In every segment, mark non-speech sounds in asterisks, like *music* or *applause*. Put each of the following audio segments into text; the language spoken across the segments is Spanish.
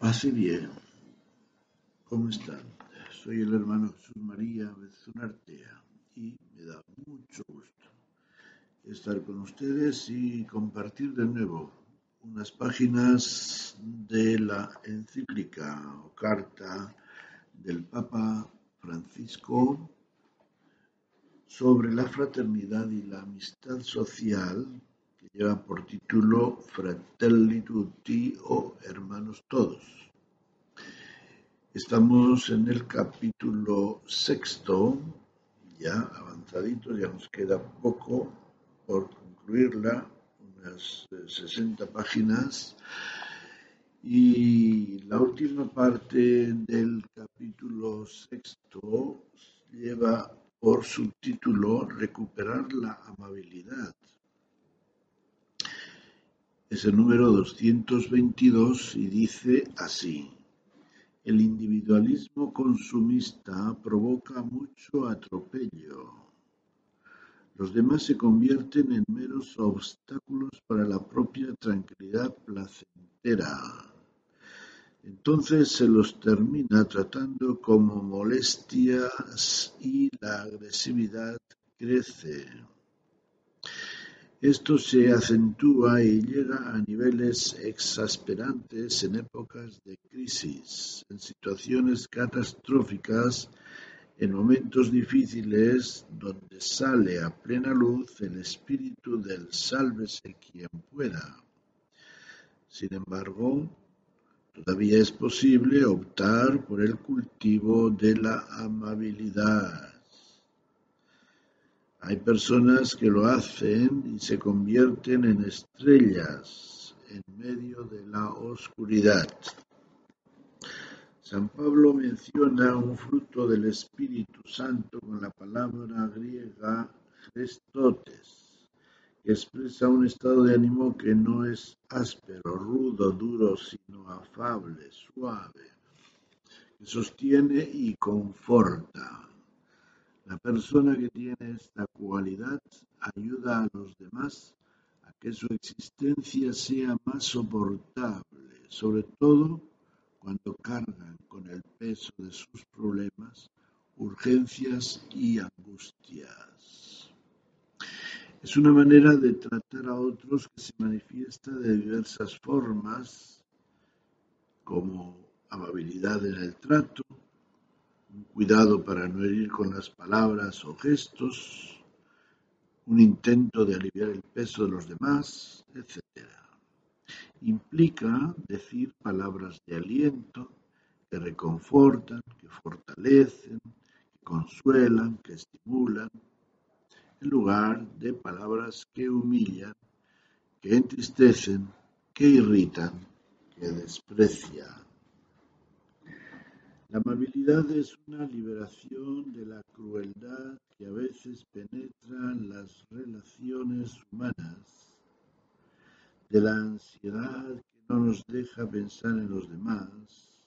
Pase bien. ¿Cómo están? Soy el hermano Jesús María Bezunartea y me da mucho gusto estar con ustedes y compartir de nuevo unas páginas de la encíclica o carta del Papa Francisco sobre la fraternidad y la amistad social que lleva por título Fratelli Tutti o Hermanos Todos. Estamos en el capítulo sexto, ya avanzadito, ya nos queda poco por concluirla, unas 60 páginas y la última parte del capítulo sexto lleva por subtítulo Recuperar la amabilidad. Es el número 222 y dice así. El individualismo consumista provoca mucho atropello. Los demás se convierten en meros obstáculos para la propia tranquilidad placentera. Entonces se los termina tratando como molestias y la agresividad crece. Esto se acentúa y llega a niveles exasperantes en épocas de crisis, en situaciones catastróficas, en momentos difíciles donde sale a plena luz el espíritu del sálvese quien pueda. Sin embargo, Todavía es posible optar por el cultivo de la amabilidad. Hay personas que lo hacen y se convierten en estrellas en medio de la oscuridad. San Pablo menciona un fruto del Espíritu Santo con la palabra griega Christotes que expresa un estado de ánimo que no es áspero, rudo, duro, sino afable, suave, que sostiene y conforta. La persona que tiene esta cualidad ayuda a los demás a que su existencia sea más soportable, sobre todo cuando cargan con el peso de sus problemas, urgencias y angustias. Es una manera de tratar a otros que se manifiesta de diversas formas, como amabilidad en el trato, un cuidado para no herir con las palabras o gestos, un intento de aliviar el peso de los demás, etc. Implica decir palabras de aliento que reconfortan, que fortalecen, que consuelan, que estimulan, en lugar de palabras que humillan, que entristecen, que irritan, que desprecian. La amabilidad es una liberación de la crueldad que a veces penetra en las relaciones humanas, de la ansiedad que no nos deja pensar en los demás,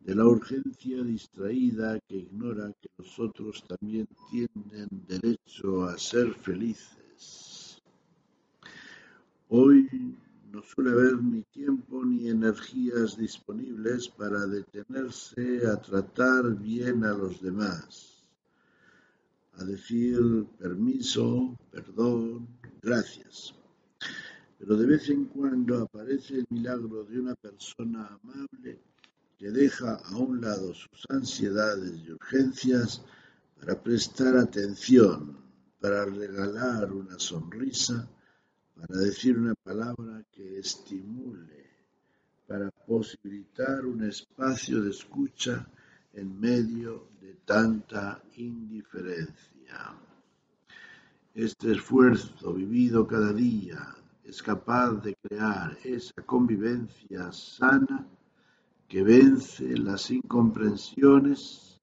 de la urgencia distraída que ignora que los otros también tienen derecho a ser felices. Hoy no suele haber ni tiempo ni energías disponibles para detenerse a tratar bien a los demás, a decir permiso, perdón, gracias. Pero de vez en cuando aparece el milagro de una persona amable que deja a un lado sus ansiedades y urgencias para prestar atención, para regalar una sonrisa, para decir una palabra que estimule, para posibilitar un espacio de escucha en medio de tanta indiferencia. Este esfuerzo vivido cada día es capaz de crear esa convivencia sana que vence las incomprensiones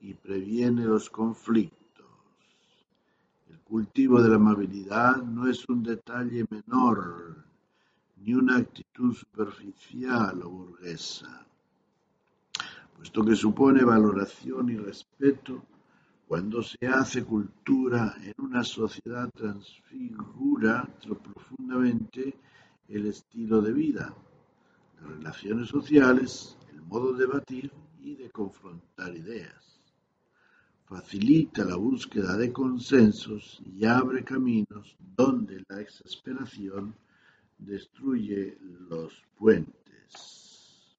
y previene los conflictos. Cultivo de la amabilidad no es un detalle menor, ni una actitud superficial o burguesa, puesto que supone valoración y respeto cuando se hace cultura en una sociedad transfigura profundamente el estilo de vida, las relaciones sociales, el modo de debatir y de confrontar ideas. Facilita la búsqueda de consensos y abre caminos donde la exasperación destruye los puentes.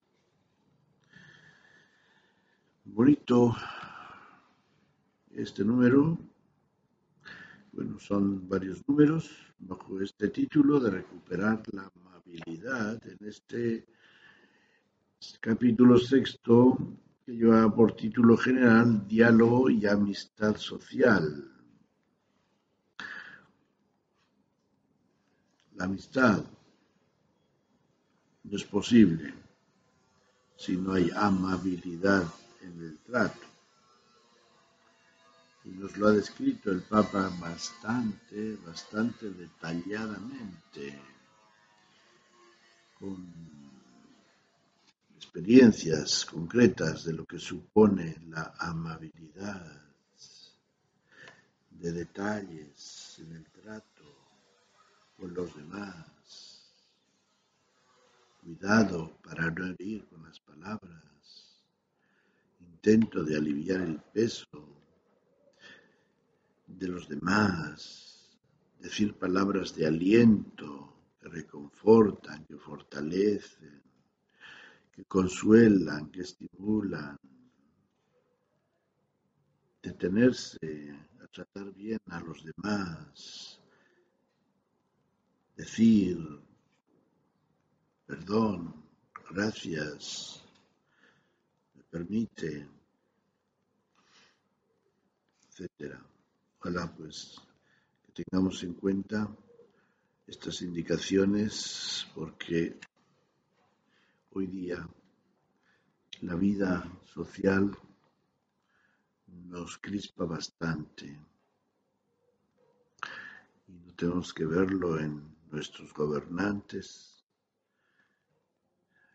Bonito este número, bueno, son varios números bajo este título de recuperar la amabilidad en este capítulo sexto que lleva por título general Diálogo y Amistad Social. La amistad no es posible si no hay amabilidad en el trato y nos lo ha descrito el Papa bastante, bastante detalladamente, con experiencias concretas de lo que supone la amabilidad, de detalles en el trato con los demás, cuidado para no herir con las palabras, intento de aliviar el peso de los demás, decir palabras de aliento que reconfortan, que fortalecen, que consuelan, que estimulan, detenerse a tratar bien a los demás, decir perdón, gracias, me permite, etcétera. Ojalá pues que tengamos en cuenta estas indicaciones porque hoy día la vida social nos crispa bastante. Y no tenemos que verlo en nuestros gobernantes,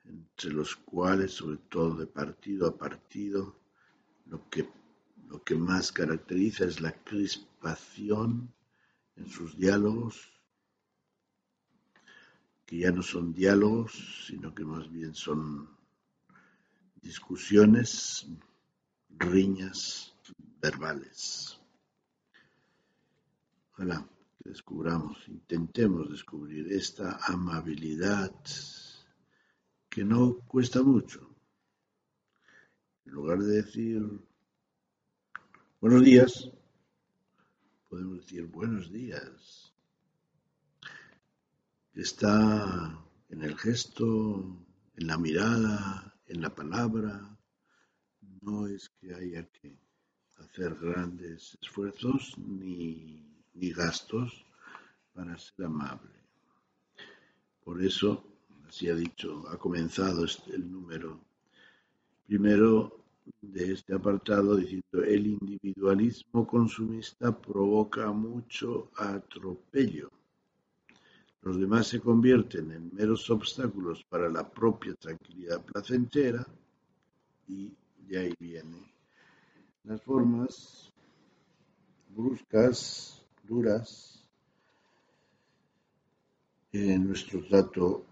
entre los cuales, sobre todo de partido a partido, lo que lo que más caracteriza es la crispación en sus diálogos, que ya no son diálogos, sino que más bien son discusiones, riñas verbales. Ojalá que descubramos, intentemos descubrir esta amabilidad que no cuesta mucho. En lugar de decir Buenos días. Podemos decir buenos días. Está en el gesto, en la mirada, en la palabra. No es que haya que hacer grandes esfuerzos ni, ni gastos para ser amable. Por eso, así ha dicho, ha comenzado este, el número. Primero de este apartado diciendo el individualismo consumista provoca mucho atropello. Los demás se convierten en meros obstáculos para la propia tranquilidad placentera y de ahí vienen las formas bruscas, duras, en nuestro trato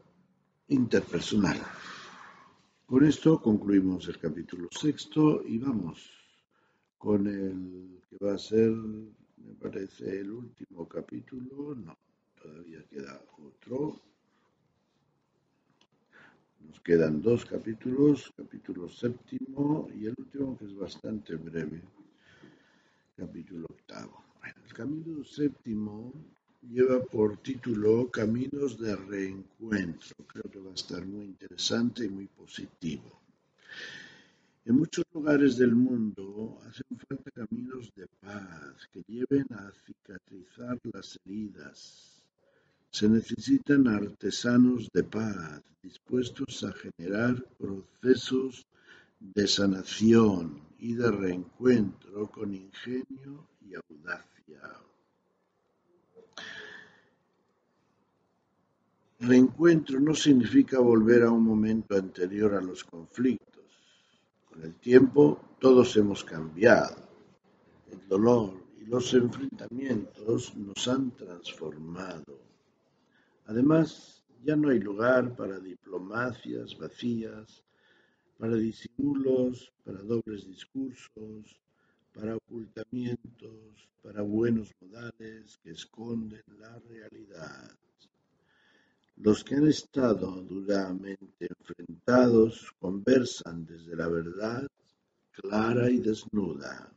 interpersonal. Con esto concluimos el capítulo sexto y vamos con el que va a ser, me parece, el último capítulo. No, todavía queda otro. Nos quedan dos capítulos, capítulo séptimo y el último que es bastante breve, capítulo octavo. El capítulo séptimo lleva por título Caminos de Reencuentro. Creo que va a estar muy interesante y muy positivo. En muchos lugares del mundo hacen falta caminos de paz que lleven a cicatrizar las heridas, Se necesitan artesanos de paz, dispuestos a generar procesos de sanación y de reencuentro con ingenio y audacia. Reencuentro no significa volver a un momento anterior a los conflictos. Con el tiempo todos hemos cambiado. El dolor y los enfrentamientos nos han transformado. Además, ya no hay lugar para diplomacias vacías, para disimulos, para dobles discursos, para ocultamientos, para buenos modales que esconden la realidad. Los que han estado duramente enfrentados conversan desde la verdad clara y desnuda.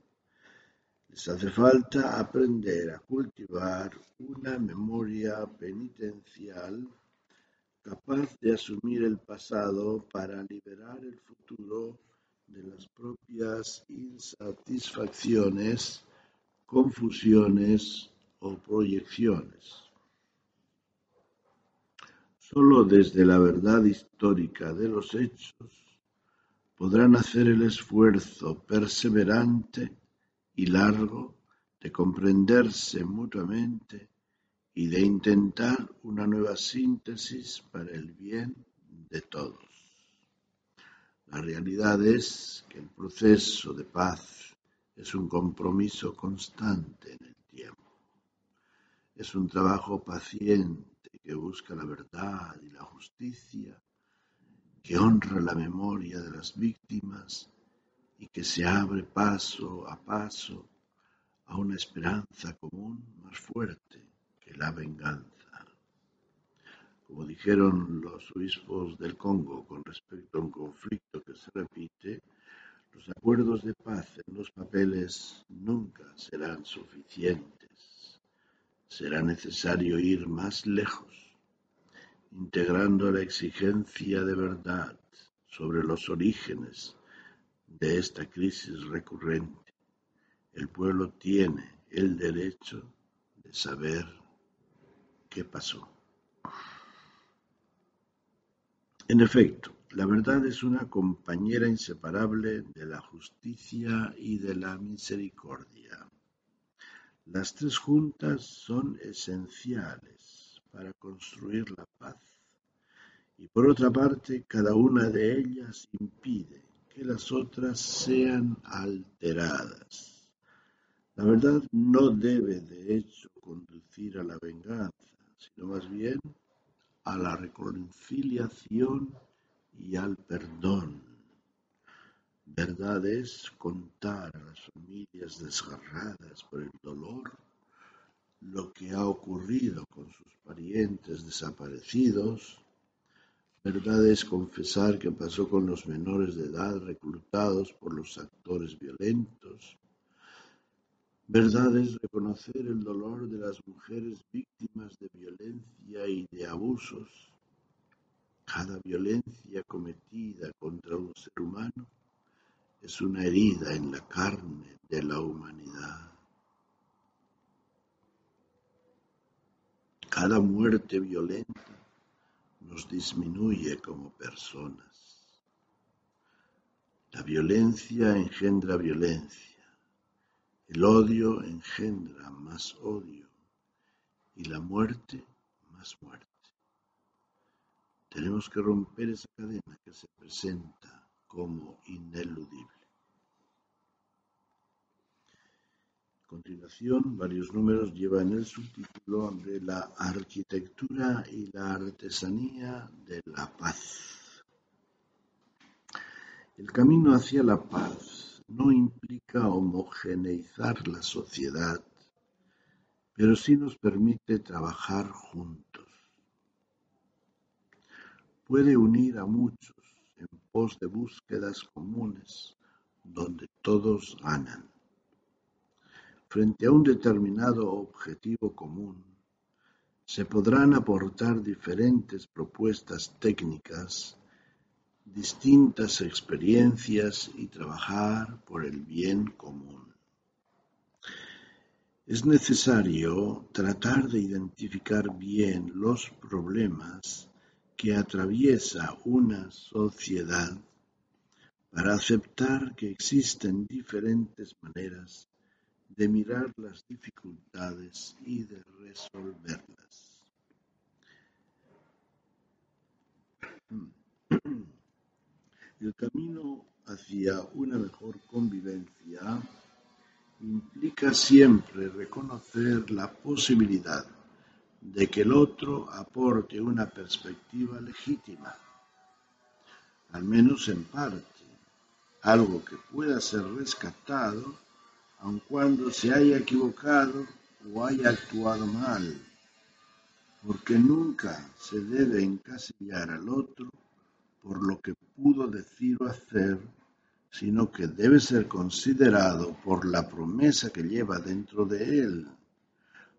Les hace falta aprender a cultivar una memoria penitencial capaz de asumir el pasado para liberar el futuro de las propias insatisfacciones, confusiones o proyecciones. Sólo desde la verdad histórica de los hechos podrán hacer el esfuerzo perseverante y largo de comprenderse mutuamente y de intentar una nueva síntesis para el bien de todos. La realidad es que el proceso de paz es un compromiso constante en el tiempo. Es un trabajo paciente que busca la verdad y la justicia, que honra la memoria de las víctimas y que se abre paso a paso a una esperanza común más fuerte que la venganza. Como dijeron los obispos del Congo con respecto a un conflicto que se repite, los acuerdos de paz en los papeles nunca serán suficientes. Será necesario ir más lejos, integrando la exigencia de verdad sobre los orígenes de esta crisis recurrente. El pueblo tiene el derecho de saber qué pasó. En efecto, la verdad es una compañera inseparable de la justicia y de la misericordia. Las tres juntas son esenciales para construir la paz y por otra parte cada una de ellas impide que las otras sean alteradas. La verdad no debe de hecho conducir a la venganza, sino más bien a la reconciliación y al perdón. Verdad es contar a las familias desgarradas por el dolor lo que ha ocurrido con sus parientes desaparecidos. Verdad es confesar qué pasó con los menores de edad reclutados por los actores violentos. Verdad es reconocer el dolor de las mujeres víctimas de violencia y de abusos. Cada violencia cometida contra un ser humano es una herida en la carne de la humanidad. Cada muerte violenta nos disminuye como personas. La violencia engendra violencia el odio engendra más odio y la muerte más muerte. Tenemos que romper esa cadena que se presenta como ineludible. Continuación, varios números llevan el subtítulo de la arquitectura y la artesanía de la paz. El camino hacia la paz no implica homogeneizar la sociedad, pero sí nos permite trabajar juntos. Puede unir a muchos en pos de búsquedas comunes donde todos ganan. Frente a un determinado objetivo común, se podrán aportar diferentes propuestas técnicas distintas experiencias y trabajar por el bien común. Es necesario tratar de identificar bien los problemas que atraviesa una sociedad para aceptar que existen diferentes maneras de mirar las dificultades y de resolverlas. *clears throat* El camino hacia una mejor convivencia implica siempre reconocer la posibilidad de que el otro aporte una perspectiva legítima, al menos en parte, algo que pueda ser rescatado aun cuando se haya equivocado o haya actuado mal, porque nunca se debe encasillar al otro por lo que pudo decir o hacer sino que debe ser considerado por la promesa que lleva dentro de él,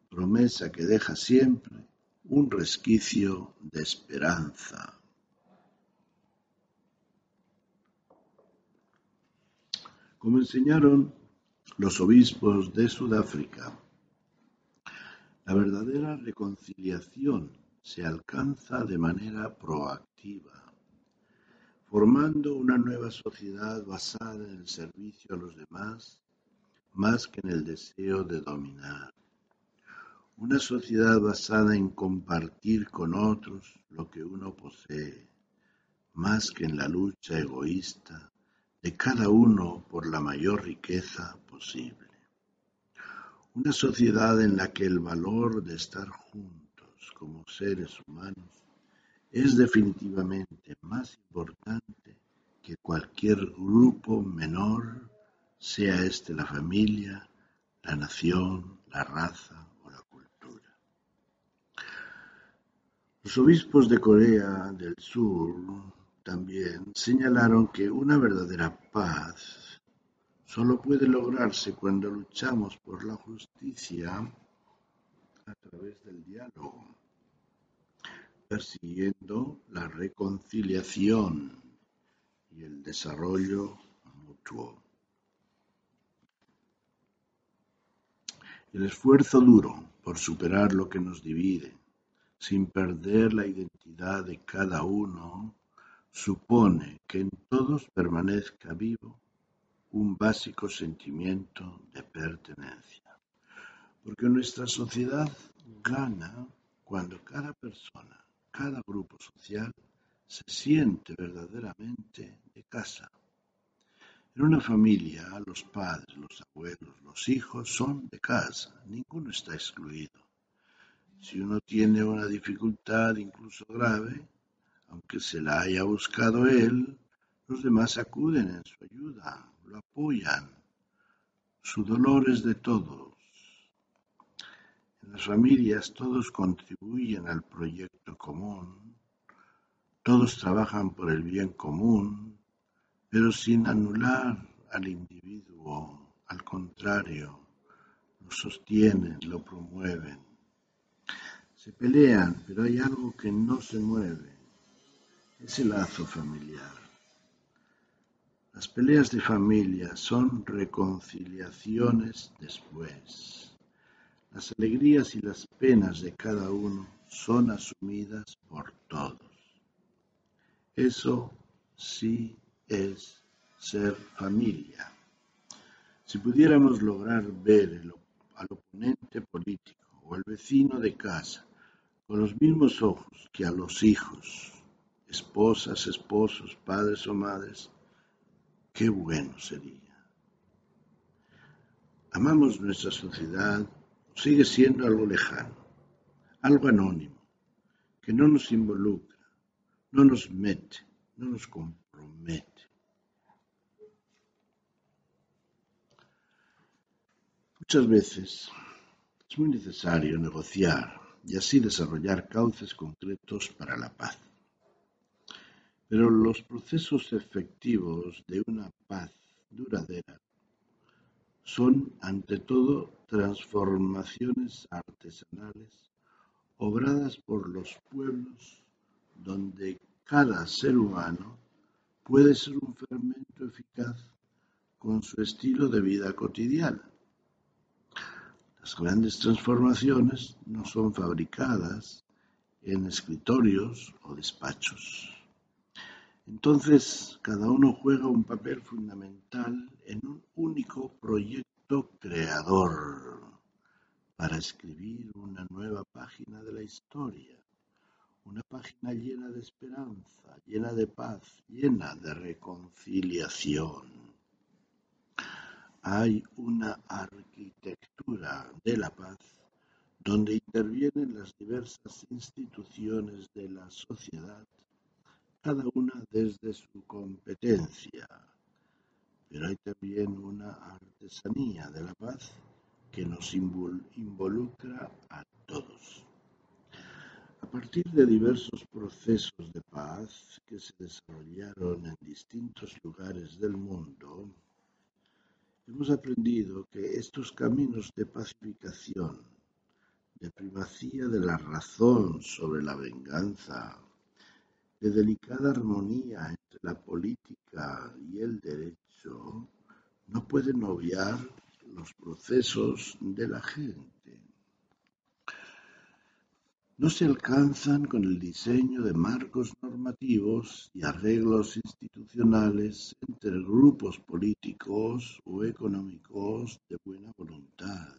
promesa que deja siempre un resquicio de esperanza. Como enseñaron los obispos de Sudáfrica, la verdadera reconciliación se alcanza de manera proactiva formando una nueva sociedad basada en el servicio a los demás más que en el deseo de dominar. Una sociedad basada en compartir con otros lo que uno posee, más que en la lucha egoísta de cada uno por la mayor riqueza posible. Una sociedad en la que el valor de estar juntos como seres humanos es definitivamente más importante que cualquier grupo menor, sea este la familia, la nación, la raza o la cultura. Los obispos de Corea del Sur también señalaron que una verdadera paz solo puede lograrse cuando luchamos por la justicia a través del diálogo persiguiendo la reconciliación y el desarrollo mutuo. El esfuerzo duro por superar lo que nos divide, sin perder la identidad de cada uno, supone que en todos permanezca vivo un básico sentimiento de pertenencia. Porque nuestra sociedad gana cuando cada persona cada grupo social se siente verdaderamente de casa. En una familia, los padres, los abuelos, los hijos son de casa, ninguno está excluido. Si uno tiene una dificultad incluso grave, aunque se la haya buscado él, los demás acuden en su ayuda, lo apoyan. Su dolor es de todos. En las familias todos contribuyen al proyecto común, todos trabajan por el bien común, pero sin anular al individuo, al contrario, lo sostienen, lo promueven. Se pelean, pero hay algo que no se mueve, es el lazo familiar. Las peleas de familia son reconciliaciones después. Las alegrías y las penas de cada uno son asumidas por todos. Eso sí es ser familia. Si pudiéramos lograr ver al oponente político o al vecino de casa con los mismos ojos que a los hijos, esposas, esposos, padres o madres, qué bueno sería. Amamos nuestra sociedad sigue siendo algo lejano, algo anónimo, que no nos involucra, no nos mete, no nos compromete. Muchas veces es muy necesario negociar y así desarrollar cauces concretos para la paz. Pero los procesos efectivos de una paz duradera son ante todo transformaciones artesanales obradas por los pueblos donde cada ser humano puede ser un fermento eficaz con su estilo de vida cotidiana. Las grandes transformaciones no son fabricadas en escritorios o despachos. Entonces, cada uno juega un papel fundamental en un único proyecto creador para escribir una nueva página de la historia, una página llena de esperanza, llena de paz, llena de reconciliación. Hay una arquitectura de la paz donde intervienen las diversas instituciones de la sociedad cada una desde su competencia. Pero hay también una artesanía de la paz que nos involucra a todos. A partir de diversos procesos de paz que se desarrollaron en distintos lugares del mundo, hemos aprendido que estos caminos de pacificación, de primacía de la razón sobre la venganza, de delicada armonía entre la política y el derecho no pueden obviar los procesos de la gente. No se alcanzan con el diseño de marcos normativos y arreglos institucionales entre grupos políticos o económicos de buena voluntad.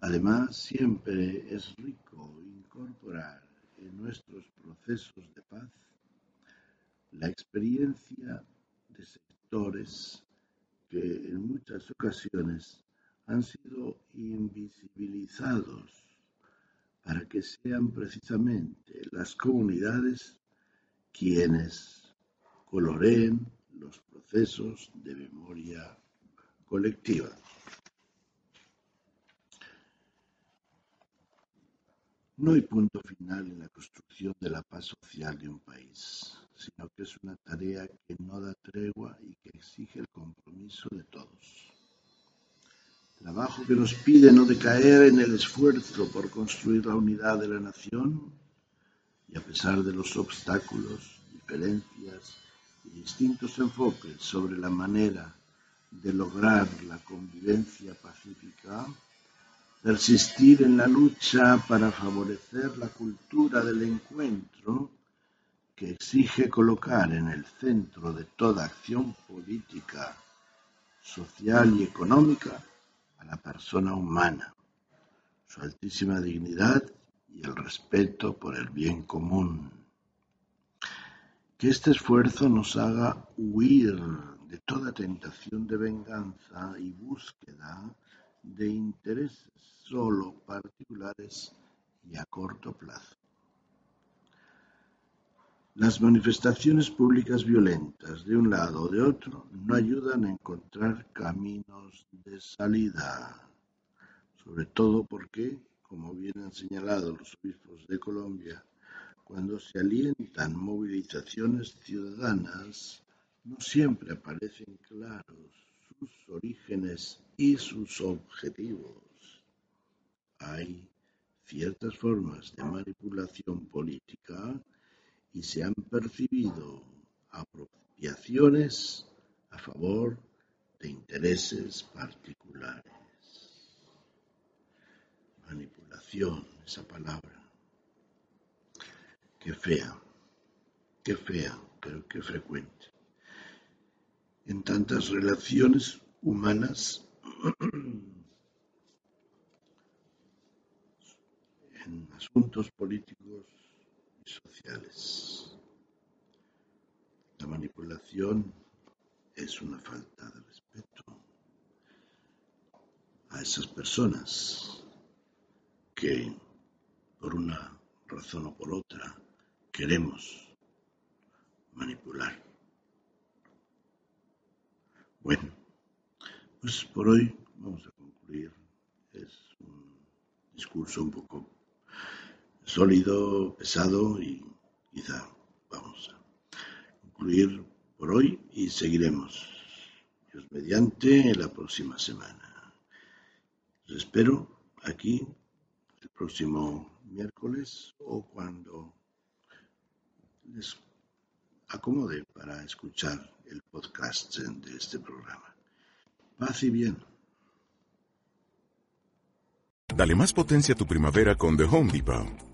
Además, siempre es rico incorporar en nuestros procesos de paz la experiencia de sectores que en muchas ocasiones han sido invisibilizados para que sean precisamente las comunidades quienes coloreen los procesos de memoria colectiva. No hay punto final en la construcción de la paz social de un país, sino que es una tarea que no da tregua y que exige el compromiso de todos. Trabajo que nos pide no decaer en el esfuerzo por construir la unidad de la nación y a pesar de los obstáculos, diferencias y distintos enfoques sobre la manera de lograr la convivencia pacífica, persistir en la lucha para favorecer la cultura del encuentro que exige colocar en el centro de toda acción política, social y económica a la persona humana, su altísima dignidad y el respeto por el bien común. Que este esfuerzo nos haga huir de toda tentación de venganza y búsqueda de intereses solo particulares y a corto plazo. Las manifestaciones públicas violentas de un lado o de otro no ayudan a encontrar caminos de salida, sobre todo porque, como bien han señalado los obispos de Colombia, cuando se alientan movilizaciones ciudadanas, no siempre aparecen claros sus orígenes y sus objetivos hay ciertas formas de manipulación política y se han percibido apropiaciones a favor de intereses particulares. Manipulación, esa palabra. Qué fea, qué fea, pero qué frecuente. En tantas relaciones humanas *clears throat* en asuntos políticos y sociales. La manipulación es una falta de respeto a esas personas que por una razón o por otra queremos manipular. Bueno, pues por hoy vamos a concluir. Es un discurso un poco sólido, pesado y quizá vamos a concluir por hoy y seguiremos. Dios mediante la próxima semana. Os espero aquí el próximo miércoles o cuando les acomode para escuchar el podcast de este programa. Paz y bien. Dale más potencia a tu primavera con The Home Depot.